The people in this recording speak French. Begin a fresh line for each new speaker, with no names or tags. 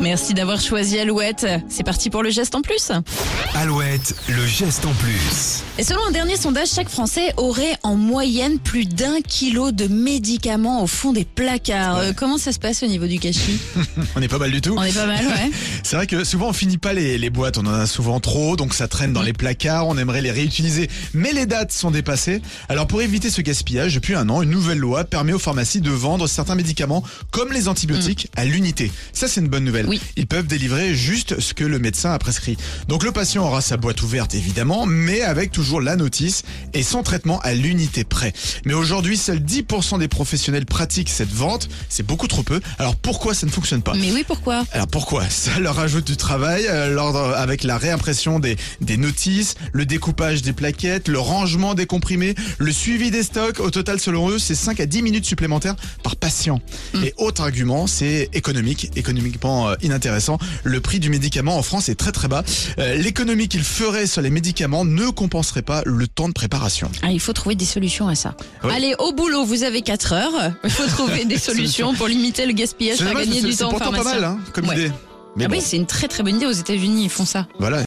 Merci d'avoir choisi Alouette. C'est parti pour le geste en plus.
Alouette, le geste en plus.
Et selon un dernier sondage, chaque Français aurait en moyenne plus d'un kilo de médicaments au fond des placards. Euh, comment ça se passe au niveau du gâchis
On est pas mal du tout.
On est pas mal, ouais.
C'est vrai que souvent on finit pas les, les boîtes, on en a souvent trop, donc ça traîne dans les placards, on aimerait les réutiliser, mais les dates sont dépassées. Alors pour éviter ce gaspillage, depuis un an, une nouvelle loi permet aux pharmacies de vendre certains médicaments, comme les antibiotiques, à l'unité. Ça c'est une bonne nouvelle.
Oui.
Ils peuvent délivrer juste ce que le médecin a prescrit. Donc le patient aura sa boîte ouverte évidemment, mais avec toujours la notice et son traitement à l'unité près. Mais aujourd'hui, seuls 10% des professionnels pratiquent cette vente, c'est beaucoup trop peu. Alors pourquoi ça ne fonctionne pas?
Mais oui, pourquoi?
Alors pourquoi? Ça leur rajoute du travail euh, l'ordre avec la réimpression des, des notices, le découpage des plaquettes, le rangement des comprimés, le suivi des stocks. Au total, selon eux, c'est 5 à 10 minutes supplémentaires par patient. Et autre argument, c'est économique, économiquement euh, inintéressant. Le prix du médicament en France est très très bas. Euh, L'économie qu'ils feraient sur les médicaments ne compenserait pas le temps de préparation.
Ah, il faut trouver des solutions à ça.
Ouais.
Allez, au boulot, vous avez 4 heures. Il faut trouver des solutions pour limiter le gaspillage,
C'est
faire gagner
c'est-
du
c'est
temps aux
pourtant pas mal hein, comme
Ouais.
idée. Mais
ah
bon,
oui, c'est une très très bonne idée. Aux États-Unis, ils font ça.
voilà.